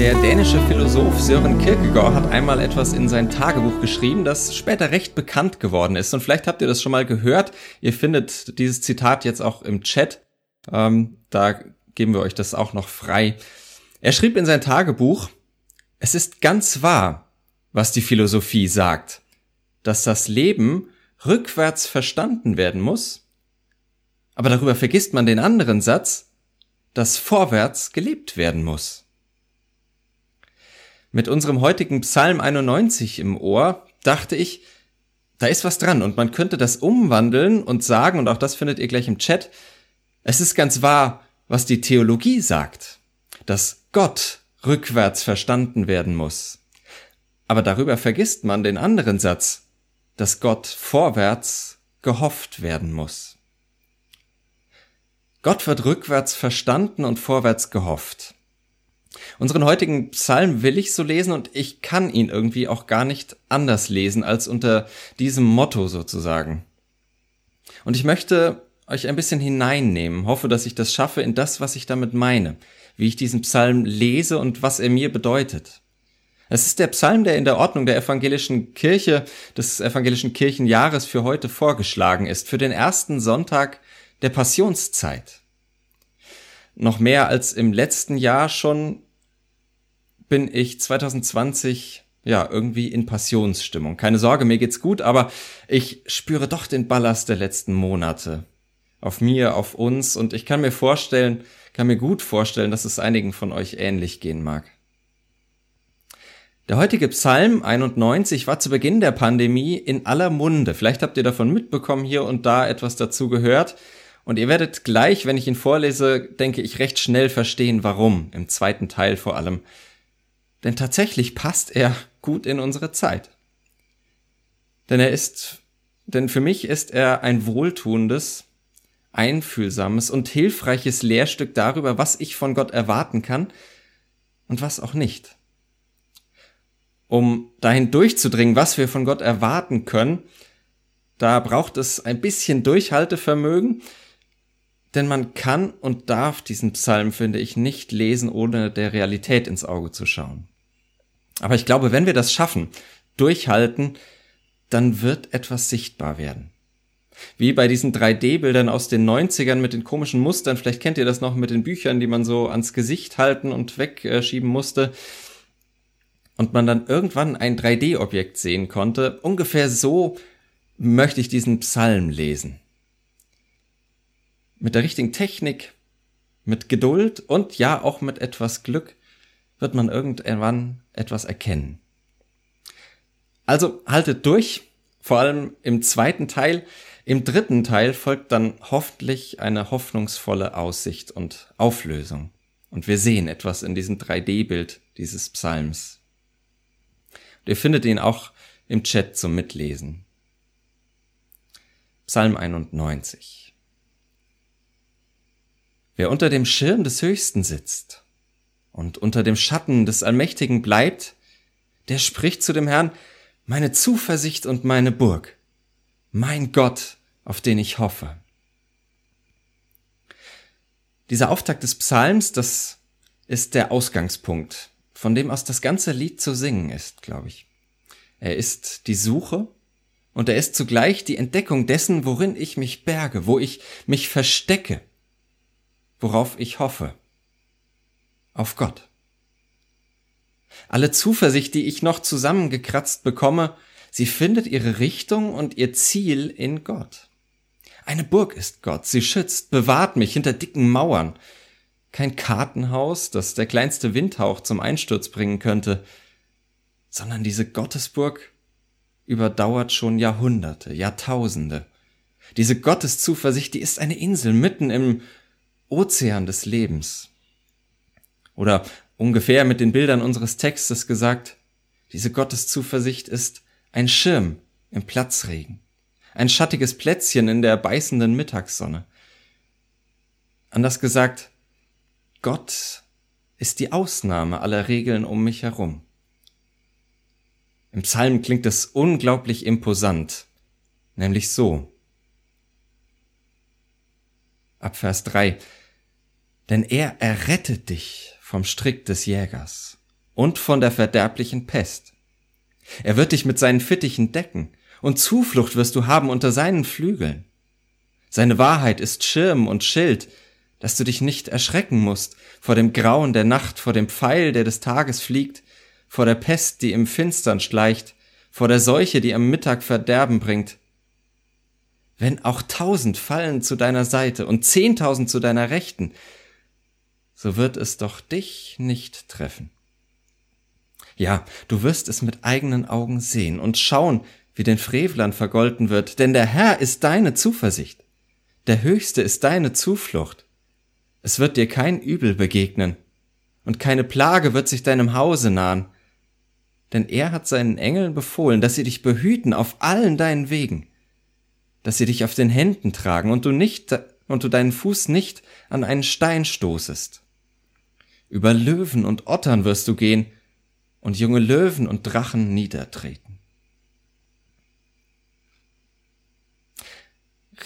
Der dänische Philosoph Søren Kierkegaard hat einmal etwas in sein Tagebuch geschrieben, das später recht bekannt geworden ist. Und vielleicht habt ihr das schon mal gehört. Ihr findet dieses Zitat jetzt auch im Chat. Ähm, da geben wir euch das auch noch frei. Er schrieb in sein Tagebuch, es ist ganz wahr, was die Philosophie sagt, dass das Leben rückwärts verstanden werden muss, aber darüber vergisst man den anderen Satz, dass vorwärts gelebt werden muss. Mit unserem heutigen Psalm 91 im Ohr dachte ich, da ist was dran und man könnte das umwandeln und sagen, und auch das findet ihr gleich im Chat, es ist ganz wahr, was die Theologie sagt, dass Gott rückwärts verstanden werden muss. Aber darüber vergisst man den anderen Satz, dass Gott vorwärts gehofft werden muss. Gott wird rückwärts verstanden und vorwärts gehofft. Unseren heutigen Psalm will ich so lesen und ich kann ihn irgendwie auch gar nicht anders lesen als unter diesem Motto sozusagen. Und ich möchte euch ein bisschen hineinnehmen, hoffe, dass ich das schaffe in das, was ich damit meine, wie ich diesen Psalm lese und was er mir bedeutet. Es ist der Psalm, der in der Ordnung der evangelischen Kirche, des evangelischen Kirchenjahres für heute vorgeschlagen ist, für den ersten Sonntag der Passionszeit. Noch mehr als im letzten Jahr schon bin ich 2020 ja irgendwie in Passionsstimmung. Keine Sorge, mir geht's gut, aber ich spüre doch den Ballast der letzten Monate auf mir, auf uns und ich kann mir vorstellen, kann mir gut vorstellen, dass es einigen von euch ähnlich gehen mag. Der heutige Psalm 91 war zu Beginn der Pandemie in aller Munde. Vielleicht habt ihr davon mitbekommen hier und da etwas dazu gehört. Und ihr werdet gleich, wenn ich ihn vorlese, denke ich, recht schnell verstehen, warum, im zweiten Teil vor allem. Denn tatsächlich passt er gut in unsere Zeit. Denn er ist, denn für mich ist er ein wohltuendes, einfühlsames und hilfreiches Lehrstück darüber, was ich von Gott erwarten kann und was auch nicht. Um dahin durchzudringen, was wir von Gott erwarten können, da braucht es ein bisschen Durchhaltevermögen, denn man kann und darf diesen Psalm, finde ich, nicht lesen, ohne der Realität ins Auge zu schauen. Aber ich glaube, wenn wir das schaffen, durchhalten, dann wird etwas sichtbar werden. Wie bei diesen 3D-Bildern aus den 90ern mit den komischen Mustern. Vielleicht kennt ihr das noch mit den Büchern, die man so ans Gesicht halten und wegschieben musste. Und man dann irgendwann ein 3D-Objekt sehen konnte. Ungefähr so möchte ich diesen Psalm lesen. Mit der richtigen Technik, mit Geduld und ja auch mit etwas Glück wird man irgendwann etwas erkennen. Also haltet durch, vor allem im zweiten Teil. Im dritten Teil folgt dann hoffentlich eine hoffnungsvolle Aussicht und Auflösung. Und wir sehen etwas in diesem 3D-Bild dieses Psalms. Und ihr findet ihn auch im Chat zum Mitlesen. Psalm 91. Wer unter dem Schirm des Höchsten sitzt und unter dem Schatten des Allmächtigen bleibt, der spricht zu dem Herrn, meine Zuversicht und meine Burg, mein Gott, auf den ich hoffe. Dieser Auftakt des Psalms, das ist der Ausgangspunkt, von dem aus das ganze Lied zu singen ist, glaube ich. Er ist die Suche und er ist zugleich die Entdeckung dessen, worin ich mich berge, wo ich mich verstecke, worauf ich hoffe. Auf Gott. Alle Zuversicht, die ich noch zusammengekratzt bekomme, sie findet ihre Richtung und ihr Ziel in Gott. Eine Burg ist Gott, sie schützt, bewahrt mich hinter dicken Mauern. Kein Kartenhaus, das der kleinste Windhauch zum Einsturz bringen könnte, sondern diese Gottesburg überdauert schon Jahrhunderte, Jahrtausende. Diese Gotteszuversicht, die ist eine Insel mitten im Ozean des Lebens. Oder ungefähr mit den Bildern unseres Textes gesagt, Diese Gotteszuversicht ist ein Schirm im Platzregen, ein schattiges Plätzchen in der beißenden Mittagssonne. Anders gesagt, Gott ist die Ausnahme aller Regeln um mich herum. Im Psalm klingt es unglaublich imposant, nämlich so. Ab Vers 3. Denn er errettet dich vom Strick des Jägers und von der verderblichen Pest. Er wird dich mit seinen Fittichen decken, und Zuflucht wirst du haben unter seinen Flügeln. Seine Wahrheit ist Schirm und Schild, dass du dich nicht erschrecken musst vor dem Grauen der Nacht, vor dem Pfeil, der des Tages fliegt, vor der Pest, die im Finstern schleicht, vor der Seuche, die am Mittag Verderben bringt. Wenn auch tausend fallen zu deiner Seite und zehntausend zu deiner Rechten, so wird es doch dich nicht treffen. Ja, du wirst es mit eigenen Augen sehen und schauen, wie den Frevlern vergolten wird, denn der Herr ist deine Zuversicht. Der Höchste ist deine Zuflucht. Es wird dir kein Übel begegnen, und keine Plage wird sich deinem Hause nahen, denn er hat seinen Engeln befohlen, dass sie dich behüten auf allen deinen Wegen, dass sie dich auf den Händen tragen und du nicht und du deinen Fuß nicht an einen Stein stoßest. Über Löwen und Ottern wirst du gehen und junge Löwen und Drachen niedertreten.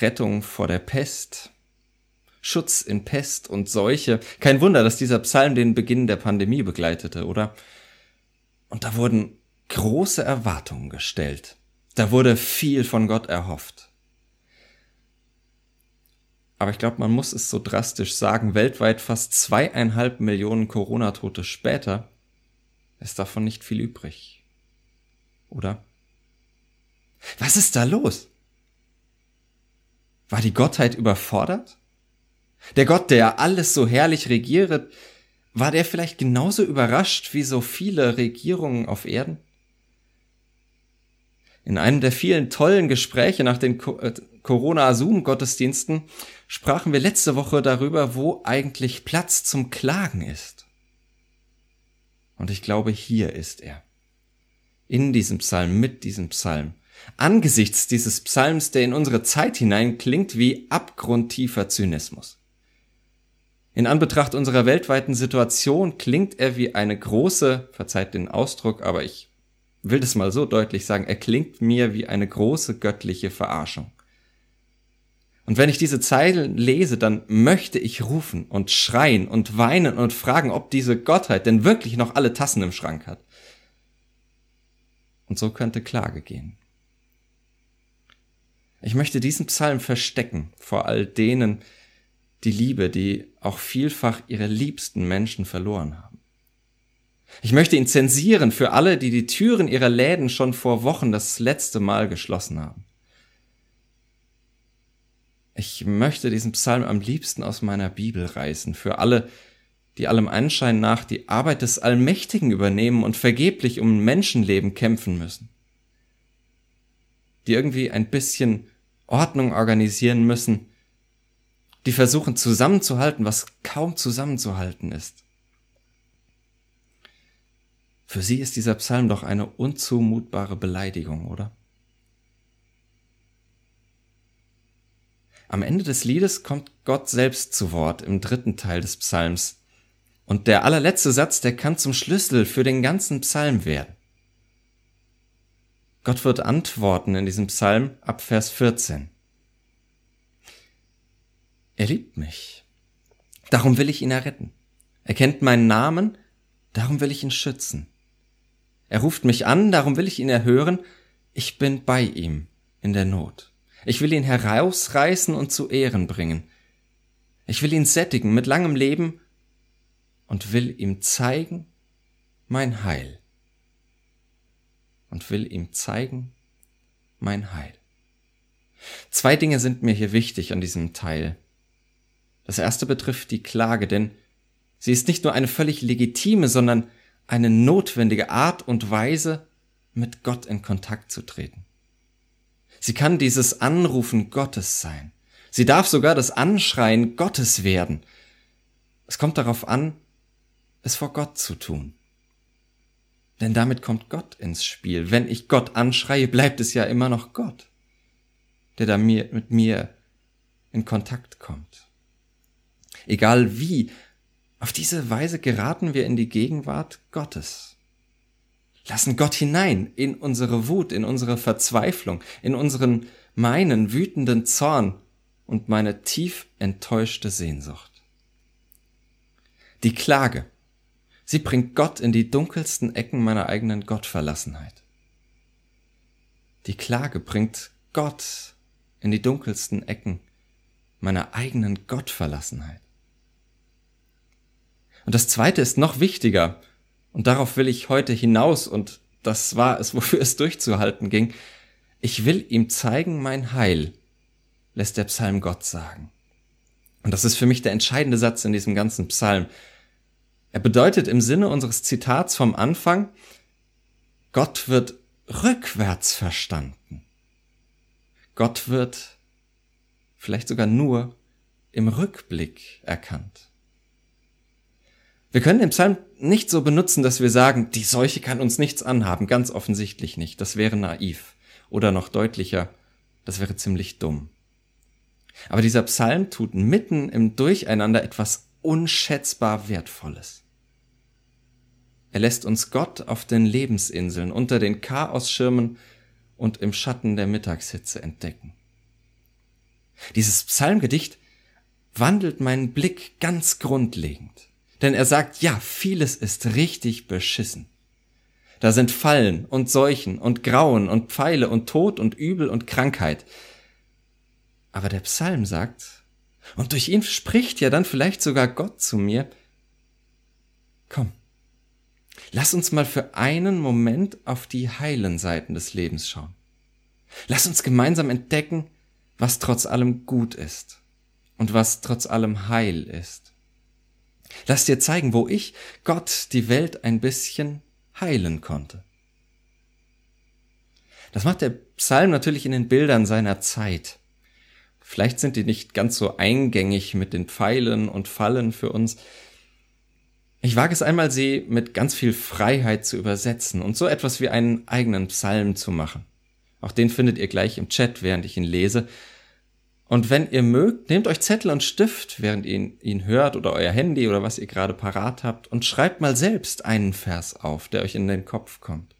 Rettung vor der Pest, Schutz in Pest und Seuche. Kein Wunder, dass dieser Psalm den Beginn der Pandemie begleitete, oder? Und da wurden große Erwartungen gestellt. Da wurde viel von Gott erhofft. Aber ich glaube, man muss es so drastisch sagen, weltweit fast zweieinhalb Millionen Corona-Tote später ist davon nicht viel übrig. Oder? Was ist da los? War die Gottheit überfordert? Der Gott, der alles so herrlich regiert, war der vielleicht genauso überrascht wie so viele Regierungen auf Erden? In einem der vielen tollen Gespräche nach den äh, Corona-Zoom-Gottesdiensten sprachen wir letzte Woche darüber, wo eigentlich Platz zum Klagen ist. Und ich glaube, hier ist er. In diesem Psalm, mit diesem Psalm. Angesichts dieses Psalms, der in unsere Zeit hinein klingt wie abgrundtiefer Zynismus. In Anbetracht unserer weltweiten Situation klingt er wie eine große, verzeiht den Ausdruck, aber ich will das mal so deutlich sagen, er klingt mir wie eine große göttliche Verarschung. Und wenn ich diese Zeilen lese, dann möchte ich rufen und schreien und weinen und fragen, ob diese Gottheit denn wirklich noch alle Tassen im Schrank hat. Und so könnte Klage gehen. Ich möchte diesen Psalm verstecken vor all denen, die Liebe, die auch vielfach ihre liebsten Menschen verloren haben. Ich möchte ihn zensieren für alle, die die Türen ihrer Läden schon vor Wochen das letzte Mal geschlossen haben. Ich möchte diesen Psalm am liebsten aus meiner Bibel reißen, für alle, die allem Anschein nach die Arbeit des Allmächtigen übernehmen und vergeblich um Menschenleben kämpfen müssen. Die irgendwie ein bisschen Ordnung organisieren müssen, die versuchen zusammenzuhalten, was kaum zusammenzuhalten ist. Für sie ist dieser Psalm doch eine unzumutbare Beleidigung, oder? Am Ende des Liedes kommt Gott selbst zu Wort im dritten Teil des Psalms. Und der allerletzte Satz, der kann zum Schlüssel für den ganzen Psalm werden. Gott wird antworten in diesem Psalm ab Vers 14. Er liebt mich. Darum will ich ihn erretten. Er kennt meinen Namen, darum will ich ihn schützen. Er ruft mich an, darum will ich ihn erhören. Ich bin bei ihm in der Not. Ich will ihn herausreißen und zu Ehren bringen. Ich will ihn sättigen mit langem Leben und will ihm zeigen mein Heil. Und will ihm zeigen mein Heil. Zwei Dinge sind mir hier wichtig an diesem Teil. Das erste betrifft die Klage, denn sie ist nicht nur eine völlig legitime, sondern eine notwendige Art und Weise, mit Gott in Kontakt zu treten. Sie kann dieses Anrufen Gottes sein. Sie darf sogar das Anschreien Gottes werden. Es kommt darauf an, es vor Gott zu tun. Denn damit kommt Gott ins Spiel. Wenn ich Gott anschreie, bleibt es ja immer noch Gott, der da mit mir in Kontakt kommt. Egal wie, auf diese Weise geraten wir in die Gegenwart Gottes. Lassen Gott hinein in unsere Wut, in unsere Verzweiflung, in unseren meinen wütenden Zorn und meine tief enttäuschte Sehnsucht. Die Klage, sie bringt Gott in die dunkelsten Ecken meiner eigenen Gottverlassenheit. Die Klage bringt Gott in die dunkelsten Ecken meiner eigenen Gottverlassenheit. Und das Zweite ist noch wichtiger, und darauf will ich heute hinaus, und das war es, wofür es durchzuhalten ging. Ich will ihm zeigen mein Heil, lässt der Psalm Gott sagen. Und das ist für mich der entscheidende Satz in diesem ganzen Psalm. Er bedeutet im Sinne unseres Zitats vom Anfang, Gott wird rückwärts verstanden. Gott wird vielleicht sogar nur im Rückblick erkannt. Wir können den Psalm nicht so benutzen, dass wir sagen, die Seuche kann uns nichts anhaben, ganz offensichtlich nicht. Das wäre naiv. Oder noch deutlicher, das wäre ziemlich dumm. Aber dieser Psalm tut mitten im Durcheinander etwas unschätzbar Wertvolles. Er lässt uns Gott auf den Lebensinseln unter den Chaosschirmen und im Schatten der Mittagshitze entdecken. Dieses Psalmgedicht wandelt meinen Blick ganz grundlegend. Denn er sagt, ja, vieles ist richtig beschissen. Da sind Fallen und Seuchen und Grauen und Pfeile und Tod und Übel und Krankheit. Aber der Psalm sagt, und durch ihn spricht ja dann vielleicht sogar Gott zu mir, komm, lass uns mal für einen Moment auf die heilen Seiten des Lebens schauen. Lass uns gemeinsam entdecken, was trotz allem gut ist und was trotz allem heil ist. Lass dir zeigen, wo ich Gott die Welt ein bisschen heilen konnte. Das macht der Psalm natürlich in den Bildern seiner Zeit. Vielleicht sind die nicht ganz so eingängig mit den Pfeilen und Fallen für uns. Ich wage es einmal, sie mit ganz viel Freiheit zu übersetzen und so etwas wie einen eigenen Psalm zu machen. Auch den findet ihr gleich im Chat, während ich ihn lese. Und wenn ihr mögt, nehmt euch Zettel und Stift, während ihr ihn hört oder euer Handy oder was ihr gerade parat habt und schreibt mal selbst einen Vers auf, der euch in den Kopf kommt.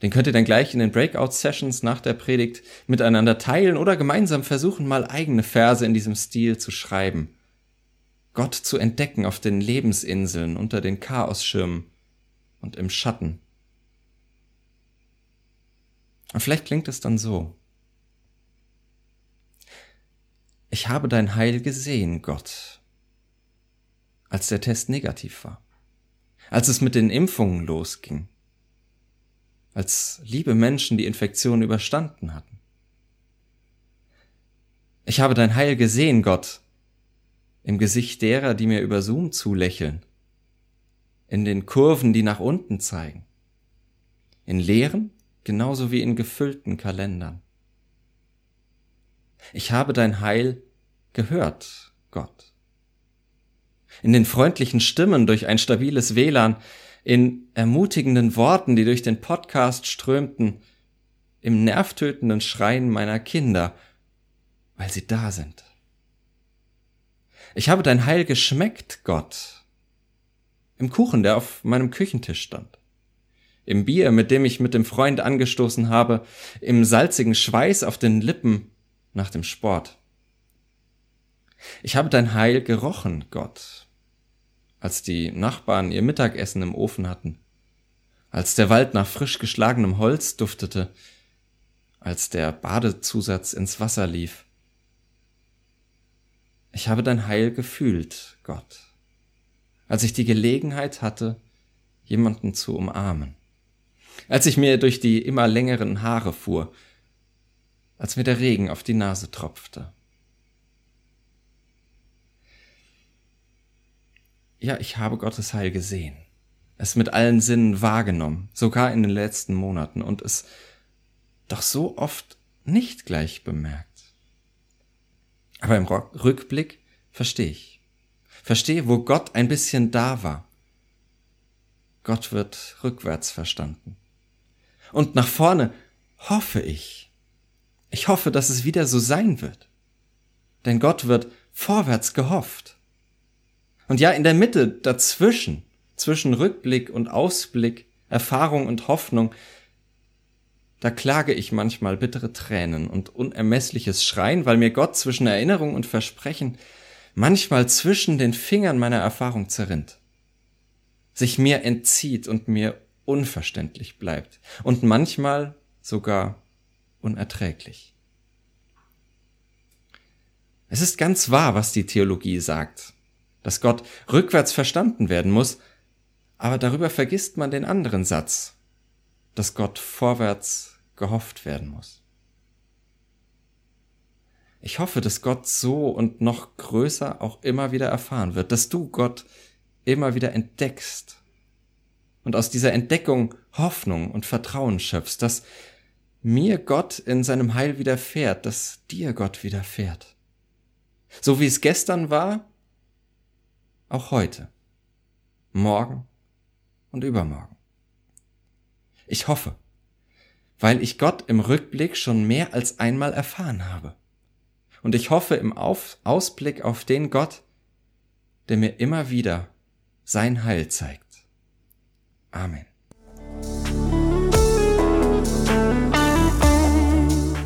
Den könnt ihr dann gleich in den Breakout-Sessions nach der Predigt miteinander teilen oder gemeinsam versuchen, mal eigene Verse in diesem Stil zu schreiben. Gott zu entdecken auf den Lebensinseln, unter den Chaosschirmen und im Schatten. Und vielleicht klingt es dann so. Ich habe dein Heil gesehen, Gott, als der Test negativ war, als es mit den Impfungen losging, als liebe Menschen die Infektion überstanden hatten. Ich habe dein Heil gesehen, Gott, im Gesicht derer, die mir über Zoom zulächeln, in den Kurven, die nach unten zeigen, in leeren genauso wie in gefüllten Kalendern. Ich habe dein Heil gehört, Gott. In den freundlichen Stimmen durch ein stabiles WLAN, in ermutigenden Worten, die durch den Podcast strömten, im nervtötenden Schreien meiner Kinder, weil sie da sind. Ich habe dein Heil geschmeckt, Gott, im Kuchen, der auf meinem Küchentisch stand, im Bier, mit dem ich mit dem Freund angestoßen habe, im salzigen Schweiß auf den Lippen nach dem Sport. Ich habe dein Heil gerochen, Gott, als die Nachbarn ihr Mittagessen im Ofen hatten, als der Wald nach frisch geschlagenem Holz duftete, als der Badezusatz ins Wasser lief. Ich habe dein Heil gefühlt, Gott, als ich die Gelegenheit hatte, jemanden zu umarmen, als ich mir durch die immer längeren Haare fuhr, als mir der Regen auf die Nase tropfte. Ja, ich habe Gottes Heil gesehen, es mit allen Sinnen wahrgenommen, sogar in den letzten Monaten und es doch so oft nicht gleich bemerkt. Aber im Rückblick verstehe ich. Verstehe, wo Gott ein bisschen da war. Gott wird rückwärts verstanden. Und nach vorne hoffe ich. Ich hoffe, dass es wieder so sein wird. Denn Gott wird vorwärts gehofft. Und ja, in der Mitte, dazwischen, zwischen Rückblick und Ausblick, Erfahrung und Hoffnung, da klage ich manchmal bittere Tränen und unermessliches Schreien, weil mir Gott zwischen Erinnerung und Versprechen manchmal zwischen den Fingern meiner Erfahrung zerrinnt, sich mir entzieht und mir unverständlich bleibt und manchmal sogar unerträglich. Es ist ganz wahr, was die Theologie sagt, dass Gott rückwärts verstanden werden muss, aber darüber vergisst man den anderen Satz, dass Gott vorwärts gehofft werden muss. Ich hoffe, dass Gott so und noch größer auch immer wieder erfahren wird, dass du Gott immer wieder entdeckst und aus dieser Entdeckung Hoffnung und Vertrauen schöpfst, dass mir Gott in seinem Heil widerfährt, dass dir Gott widerfährt. So wie es gestern war, auch heute, morgen und übermorgen. Ich hoffe, weil ich Gott im Rückblick schon mehr als einmal erfahren habe. Und ich hoffe im auf Ausblick auf den Gott, der mir immer wieder sein Heil zeigt. Amen.